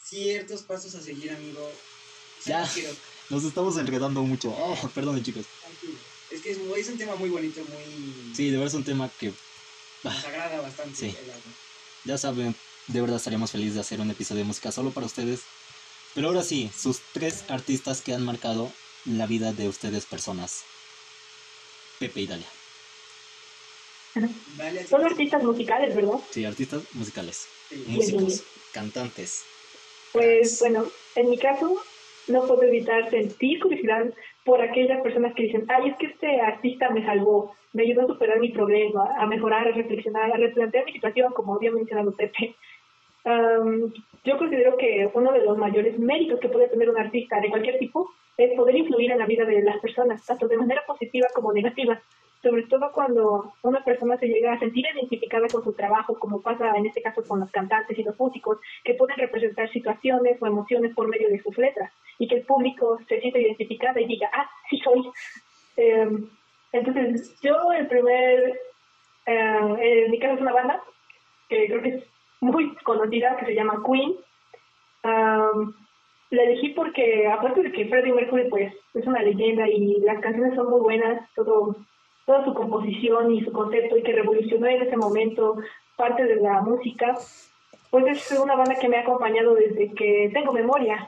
ciertos pasos a seguir, amigo, ya, nos estamos enredando mucho. Oh, perdón, chicos. Es que es, un tema muy bonito, muy... Sí, de verdad es un tema que... Nos agrada bastante. Sí. Ya saben, de verdad estaríamos felices de hacer un episodio de música solo para ustedes. Pero ahora sí, sus tres artistas que han marcado la vida de ustedes personas. Pepe y Dalia. Vale, así Son artistas musicales, ¿verdad? Sí, artistas musicales, sí. músicos, cantantes. Pues bueno, en mi caso no puedo evitar sentir curiosidad por aquellas personas que dicen, ay, es que este artista me salvó, me ayudó a superar mi problema, a mejorar, a reflexionar, a replantear mi situación, como había mencionado Pepe. Am, yo considero que uno de los mayores méritos que puede tener un artista de cualquier tipo es poder influir en la vida de las personas, tanto de manera positiva como negativa, sobre todo cuando una persona se llega a sentir identificada con su trabajo, como pasa en este caso con los cantantes y los músicos, que pueden representar situaciones o emociones por medio de sus letras, y que el público se sienta identificada y diga, ah, sí soy. Eh, entonces, yo el primer, eh, en mi caso es una banda, que creo que muy conocida, que se llama Queen. Am, la elegí porque, aparte de que Freddie Mercury pues es una leyenda y las canciones son muy buenas, todo, toda su composición y su concepto y que revolucionó en ese momento parte de la música, pues es una banda que me ha acompañado desde que tengo memoria.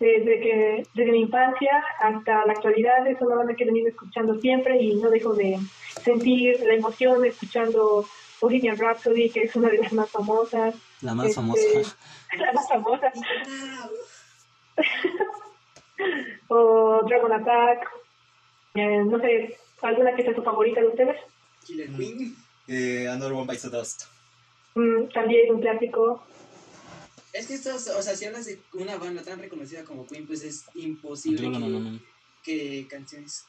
Desde que desde mi infancia hasta la actualidad es una banda que he venido escuchando siempre y no dejo de sentir la emoción escuchando Bohemian Rhapsody, que es una de las más famosas, La más Este, famosa. la más famosa, o Dragon Attack, eh, no sé, alguna que sea su favorita de ustedes. Killer Queen. Eh, Another One Bites the Dust. Mm, también un clásico. Es que estos, o sea, si hablas de una banda tan reconocida como Queen, pues es imposible No, no, que, no, no, no. que canciones.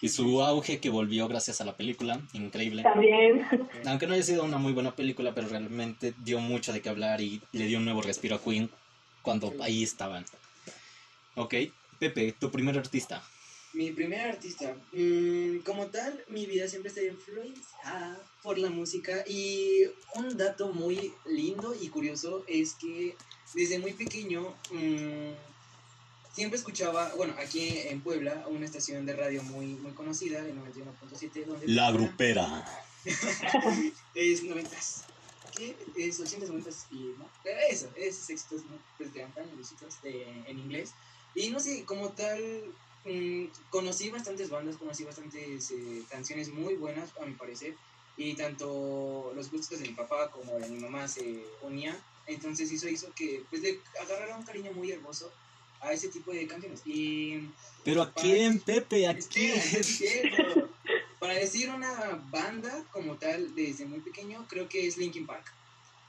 Y su auge que volvió gracias a la película, increíble. También. Aunque no haya sido una muy buena película, pero realmente dio mucho de qué hablar y le dio un nuevo respiro a Queen cuando ahí estaban. Ok, Pepe, tu primer artista. Mi primer artista, mm, como tal, mi vida siempre está influenciada por la música y un dato muy lindo y curioso es que desde muy pequeño mm, siempre escuchaba, bueno, aquí en Puebla, una estación de radio muy, muy conocida, el 91.7, donde... La grupera. Es noventas. ¿Qué? Es 80, 90 y no. Pero eso, esos éxitos ¿no? pues de antaño, éxitos de, en inglés. Y no sé, como tal, mm, conocí bastantes bandas, conocí bastantes eh, canciones muy buenas, a mi parecer. Y tanto los gustos de mi papá como de mi mamá se unían. Entonces eso hizo que pues le agarrara un cariño muy hermoso a ese tipo de canciones. Y Pero a quién, Pepe, a quién. Para decir una banda como tal desde muy pequeño, creo que es Linkin Park.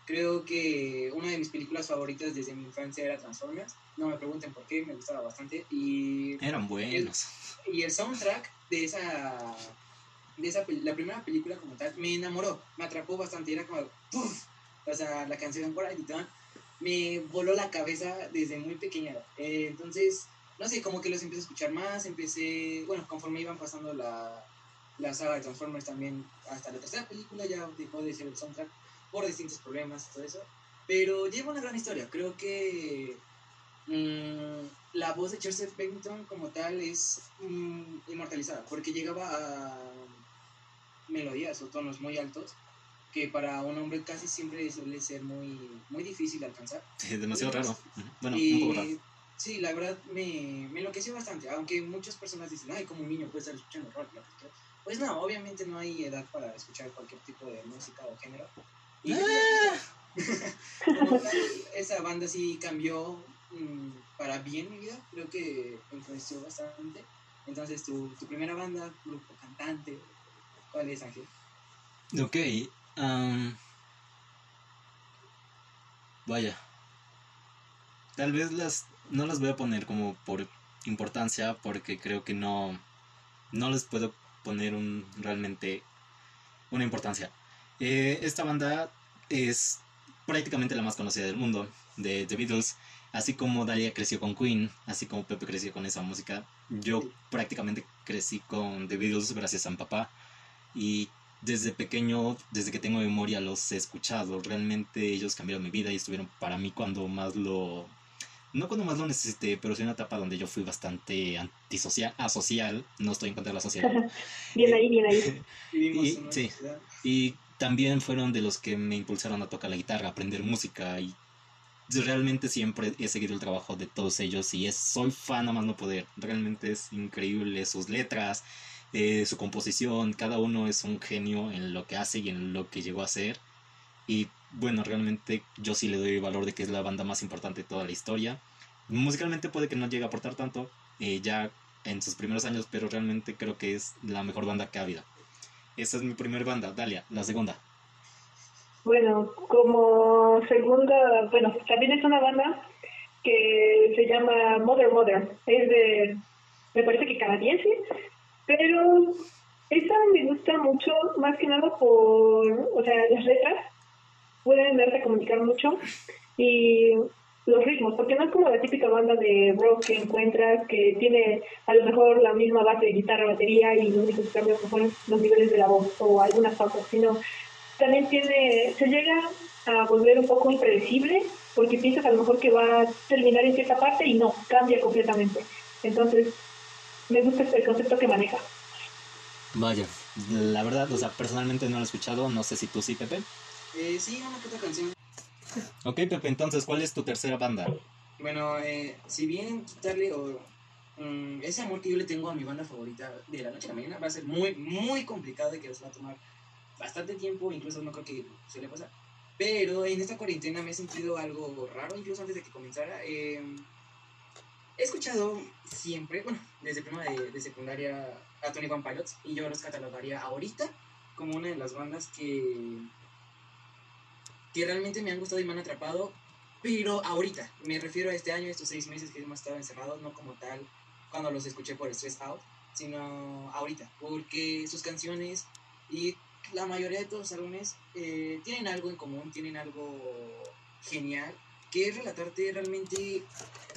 Creo que una de mis películas favoritas desde mi infancia era Transformers. No me pregunten por qué, me gustaba bastante. Y, Eran buenos. y el soundtrack de esa, de esa la primera película como tal me enamoró, me atrapó bastante. Era como, ¡puf! O sea, la canción por ahí me voló la cabeza desde muy pequeña. Eh, entonces, no sé, como que los empecé a escuchar más, empecé, bueno, conforme iban pasando la, la saga de Transformers también, hasta la tercera película ya dejó de ser el soundtrack por distintos problemas y todo eso. Pero lleva una gran historia, creo que mm, la voz de Chester Bennington como tal es mm, inmortalizada, porque llegaba a melodías o tonos muy altos que para un hombre casi siempre suele ser muy, muy difícil de alcanzar. Sí, demasiado raro. Bueno, Y, un poco raro. Sí, la verdad me, me enloqueció bastante, aunque muchas personas dicen, ay, como un niño puede estar escuchando rock. ¿no? Pues no, obviamente no hay edad para escuchar cualquier tipo de música o género. Y Ah. como tal, esa banda sí cambió mm, para bien mi vida, creo que influenció bastante. Entonces, tu, tu primera banda, grupo, cantante, ¿cuál es, Ángel? Ok. Am, vaya. Tal vez las no las voy a poner como por importancia porque creo que no no les puedo poner un realmente una importancia. Eh, esta banda es prácticamente la más conocida del mundo de The Beatles, así como Dalia creció con Queen, así como Pepe creció con esa música. Yo prácticamente crecí con The Beatles gracias a mi papá y desde pequeño, desde que tengo memoria, los he escuchado. Realmente ellos cambiaron mi vida y estuvieron para mí cuando más lo... No cuando más lo necesité, pero sí en una etapa donde yo fui bastante antisocial, asocial. No estoy en contra de la sociedad. Bien ahí, bien ahí. Y- sí. Y también fueron de los que me impulsaron a tocar la guitarra, a aprender música. Y realmente siempre he seguido el trabajo de todos ellos y es, soy fan a más no poder. Realmente es increíble sus letras eh, su composición, cada uno es un genio en lo que hace y en lo que llegó a ser. Y bueno, realmente yo sí le doy el valor de que es la banda más importante de toda la historia. Musicalmente puede que no llegue a aportar tanto eh, ya en sus primeros años, pero realmente creo que es la mejor banda que ha habido. Esa es mi primera banda, Dalia, la segunda. Bueno, como segunda, bueno, también es una banda que se llama Mother Mother. Es de, me parece que canadiense, pero esta me gusta mucho, más que nada por, o sea, las letras pueden darte a comunicar mucho y los ritmos, porque no es como la típica banda de rock que encuentras que tiene a lo mejor la misma base de guitarra, batería y lo único que cambia son los niveles de la voz o algunas cosas, sino también tiene, se llega a volver un poco impredecible porque piensas a lo mejor que va a terminar en cierta parte y no, cambia completamente. Entonces, me gusta el concepto que maneja. Vaya, la verdad, o sea, personalmente no lo he escuchado, no sé si tú sí, Pepe. Eh, sí, una que otra canción. Ok, Pepe, entonces, ¿cuál es tu tercera banda? Bueno, eh, si bien quitarle o, mm, ese amor que yo le tengo a mi banda favorita de la noche a la mañana va a ser muy, muy complicado y que os va a tomar bastante tiempo, incluso no creo que se le pasa. Pero en esta cuarentena me he sentido algo raro, incluso antes de que comenzara. Eh, he escuchado siempre, bueno, desde prima de, secundaria a Tony One Pilots y yo los catalogaría ahorita como una de las bandas que, que realmente me han gustado y me han atrapado, pero ahorita, me refiero a este año, estos seis meses que hemos estado encerrados, no como tal cuando los escuché por Stress Out, sino ahorita, porque sus canciones y la mayoría de todos los álbumes eh, tienen algo en común, tienen algo genial, que es relatarte realmente...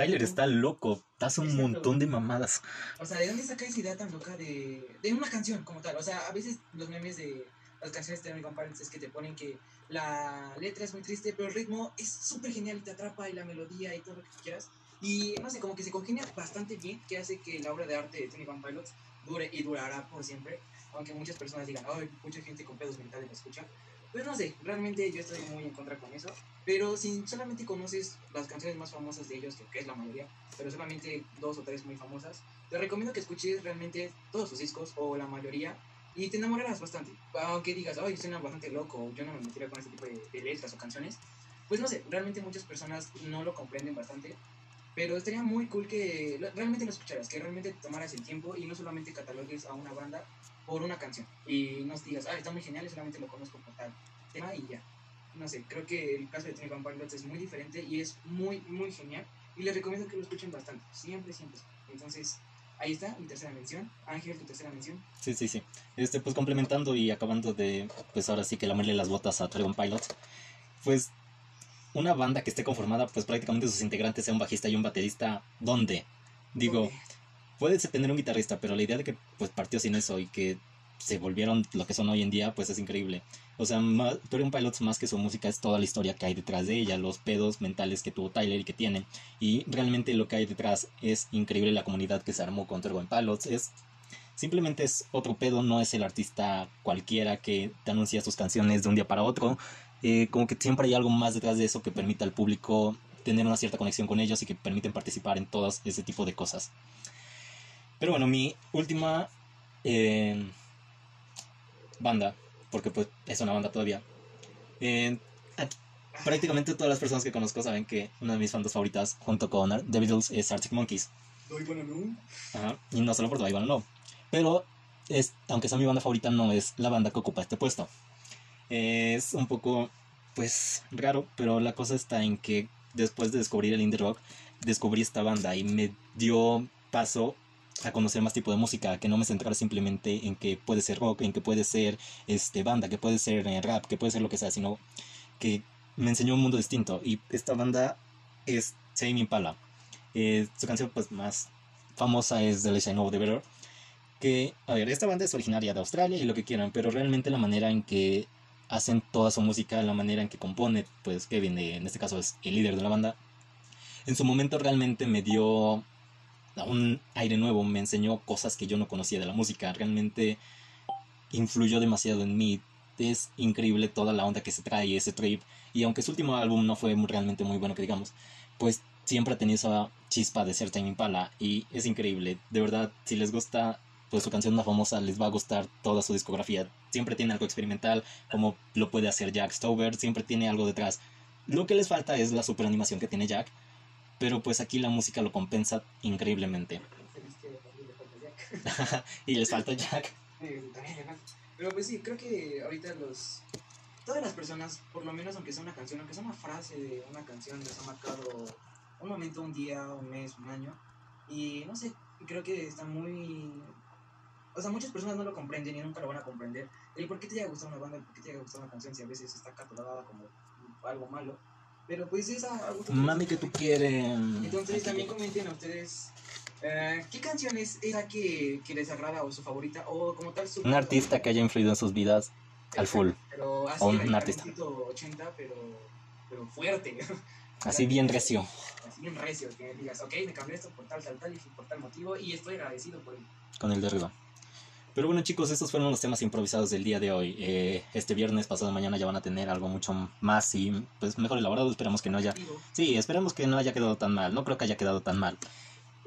Tyler está loco, hace un montón de mamadas. O sea, ¿de dónde saca esa idea tan loca de, de una canción como tal? O sea, a veces los memes de las canciones de American Parents es que te ponen que la letra es muy triste, pero el ritmo es súper genial y te atrapa y la melodía y todo lo que quieras. Y no sé, como que se congenia bastante bien, que hace que la obra de arte de Tony Van Pilots dure y durará por siempre aunque muchas personas digan, ay, mucha gente con pedos mentales me escucha. Pues no sé, realmente yo estoy muy en contra con eso. Pero si solamente conoces las canciones más famosas de ellos, que es la mayoría, pero solamente dos o tres muy famosas, te recomiendo que escuches realmente todos sus discos o la mayoría y te enamorarás bastante. Aunque digas, ay, suena bastante loco, yo no me metería con este tipo de, de letras o canciones. Pues no sé, realmente muchas personas no lo comprenden bastante. Pero estaría muy cool que realmente lo escucharas, que realmente te tomaras el tiempo y no solamente catalogues a una banda por una canción y nos digas, ah, está muy genial y solamente lo conozco por tal tema y ya. No sé, creo que el caso de Tony Van Pilots es muy diferente y es muy, muy genial y les recomiendo que lo escuchen bastante, siempre, siempre. Entonces, ahí está mi tercera mención. Ángel, tu tercera mención. Sí, sí, sí. Este, pues complementando y acabando de, pues ahora sí que lamerle las botas a Dragon Pilots, pues una banda que esté conformada, pues prácticamente sus integrantes sea un bajista y un baterista, ¿dónde? Digo, puedes tener un guitarrista, pero la idea de que pues partió sin eso y que se volvieron lo que son hoy en día, pues es increíble. O sea, un Pilots más que su música es toda la historia que hay detrás de ella, los pedos mentales que tuvo Tyler y que tiene. Y realmente lo que hay detrás es increíble la comunidad que se armó con Turbo Pilots. Es simplemente es otro pedo, no es el artista cualquiera que te anuncia sus canciones de un día para otro. Eh, como que siempre hay algo más detrás de eso que permita al público tener una cierta conexión con ellos y que permiten participar en todas ese tipo de cosas. Pero bueno, mi última eh, banda, porque pues es una banda todavía. Eh, prácticamente todas las personas que conozco saben que una de mis bandas favoritas junto con The Beatles es Arctic Monkeys. Ajá, y no solo por Do No. Pero es, aunque sea mi banda favorita, no es la banda que ocupa este puesto. Es un poco, pues, raro, pero la cosa está en que después de descubrir el indie rock, descubrí esta banda y me dio paso a conocer más tipo de música, que no me centrara simplemente en que puede ser rock, en que puede ser este banda, que puede ser eh, rap, que puede ser lo que sea, sino que me enseñó un mundo distinto. Y esta banda es Tame Impala. Eh, su canción pues más famosa es The Legend of the Better. Que, a ver, esta banda es originaria de Australia y lo que quieran, pero realmente la manera en que hacen toda su música, la manera en que compone, pues Kevin, en este caso es el líder de la banda, en su momento realmente me dio un aire nuevo, me enseñó cosas que yo no conocía de la música, realmente influyó demasiado en mí. Es increíble toda la onda que se trae ese trip. Y aunque su último álbum no fue realmente muy bueno, que digamos, pues siempre tenido esa chispa de ser Tame Impala. Y es increíble. De verdad, si les gusta pues su canción más famosa les va a gustar toda su discografía. Siempre tiene algo experimental, como lo puede hacer Jack Stover, siempre tiene algo detrás. Lo que les falta es la super animación que tiene Jack, pero pues aquí la música lo compensa increíblemente. Y les falta Jack. Pero pues sí, creo que ahorita los... Todas las personas, por lo menos aunque sea una canción, aunque sea una frase de una canción, les ha marcado un momento, un día, un mes, un año. Y no sé, creo que está muy... O sea, muchas personas no lo comprenden y nunca lo van a comprender. El por qué te llega a gustar una banda, por qué te llega a gustar una canción si a veces está catalogada como algo malo. Pero pues es algo que... Mami, que tú quieres. Entonces también comenten a ustedes eh, qué canción es esa que, que les agrada o su favorita o como tal su... Un artista que haya influido en sus vidas al full. Pero así, o un artista. estilo 80, pero, pero fuerte. Así bien recio. Así bien recio, que digas, ok, me cambié esto por tal, tal, tal y por tal motivo y estoy agradecido por él. con el de arriba. Pero bueno chicos, estos fueron los temas improvisados del día de hoy. Eh, este viernes, pasado mañana, ya van a tener algo mucho más y pues mejor elaborado. Esperamos que no haya... Sí, esperemos que no haya quedado tan mal. No creo que haya quedado tan mal.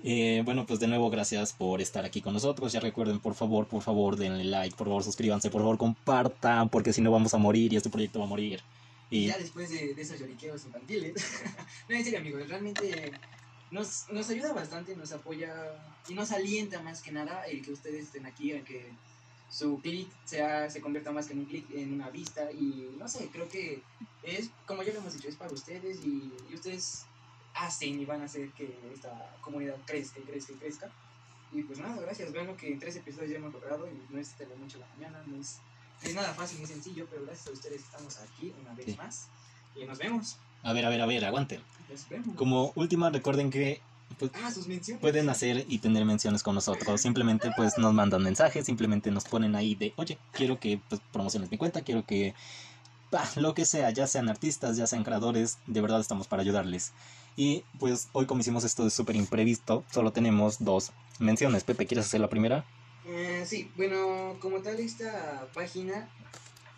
Eh, bueno, pues de nuevo gracias por estar aquí con nosotros. Ya recuerden, por favor, por favor, denle like, por favor, suscríbanse, por favor, compartan, porque si no vamos a morir y este proyecto va a morir. Y ya después de, de esos lloriqueos infantiles. no, en serio, amigos, realmente nos, nos ayuda bastante, nos apoya y nos alienta más que nada el que ustedes estén aquí, el que su clic sea, se convierta más que en un clic en una vista. Y no sé, creo que es, como ya lo hemos dicho, es para ustedes y, y ustedes hacen y van a hacer que esta comunidad crezca y crezca y crezca. Y pues nada, gracias. Vean que en tres episodios ya hemos logrado y no es de la noche a la mañana, no es, es nada fácil ni sencillo, pero gracias a ustedes estamos aquí una vez Sí. más. Y nos vemos. A ver, a ver, a ver, aguanten. Como última, recuerden que pues, Ah, sus pueden hacer y tener menciones con nosotros. Simplemente pues nos mandan mensajes, simplemente nos ponen ahí de, oye, quiero que pues, promociones mi cuenta, quiero que... bah, lo que sea, ya sean artistas, ya sean creadores, de verdad estamos para ayudarles. Y pues hoy como hicimos esto de súper imprevisto, solo tenemos dos menciones. Pepe, ¿quieres hacer la primera? Eh, sí, bueno, como tal esta página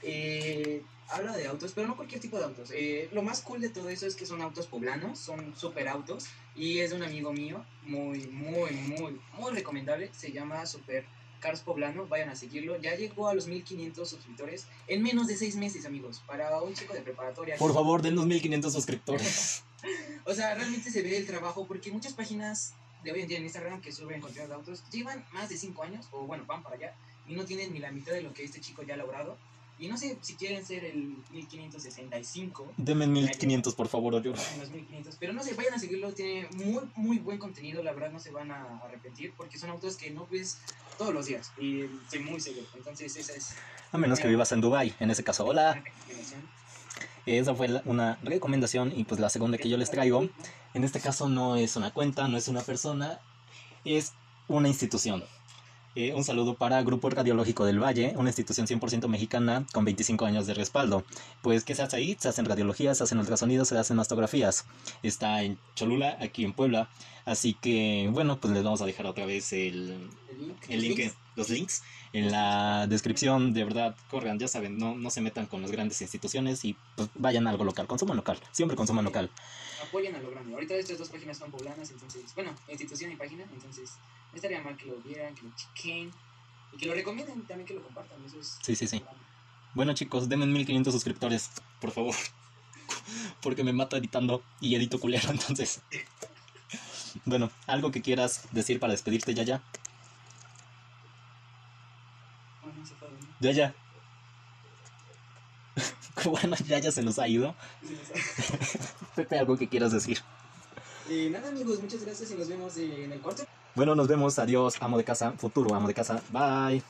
eh, habla de autos, pero no cualquier tipo de autos. Eh, lo más cool de todo eso es que son autos poblanos, son super autos y es de un amigo mío, muy, muy, muy, muy recomendable. Se llama Super Cars Poblano, vayan a seguirlo. Ya llegó a los 1500 suscriptores en menos de seis meses, amigos, para un chico de preparatoria. Por favor, denos 1500 suscriptores. O sea, realmente se ve el trabajo porque muchas páginas de hoy en día en Instagram que suben contenido de autos llevan más de 5 años, o bueno, van para allá, y no tienen ni la mitad de lo que este chico ya ha logrado. Y no sé si quieren ser el 1565 Denme 1500, por favor, o yo. en los 1500, pero no sé, vayan a seguirlo, tiene muy, muy buen contenido, la verdad no se van a arrepentir porque son autos que no ves todos los días y soy muy seguro. Entonces, esa es A menos que vivas en Dubai. En ese caso, hola. Esa fue la- una recomendación y pues la segunda que yo les traigo, en este caso no es una cuenta, no es una persona, es una institución. Eh, un saludo para Grupo Radiológico del Valle, una institución 100% mexicana con 25 años de respaldo. Pues, ¿qué se hace ahí? Se hacen radiologías, se hacen ultrasonidos, se hacen mastografías. Está en Cholula, aquí en Puebla. Así que, bueno, pues les vamos a dejar otra vez el, El link, el link, links, los links en la descripción. De verdad, corran, ya saben, no, no se metan con las grandes instituciones y pues, vayan a algo local, consuman local, siempre consuman local. apoyen a lo grande. Ahorita estas dos páginas son poblanas, entonces, bueno, institución y página, entonces no estaría mal que lo vieran, que lo chequen y que lo recomienden también que lo compartan. Eso es Sí, sí, sí. Bueno, chicos, denme 1500 suscriptores, por favor. Porque me mato editando y edito culero, entonces. Bueno, algo que quieras decir para despedirte, ya ya. Ah, no, se fue, ¿no? Ya ya. Bueno, ya ya se nos ha ido. Pepe, algo que quieras decir. Y nada, amigos, muchas gracias y nos vemos en el cuarto. Bueno, nos vemos. Adiós, amo de casa, futuro amo de casa. Bye.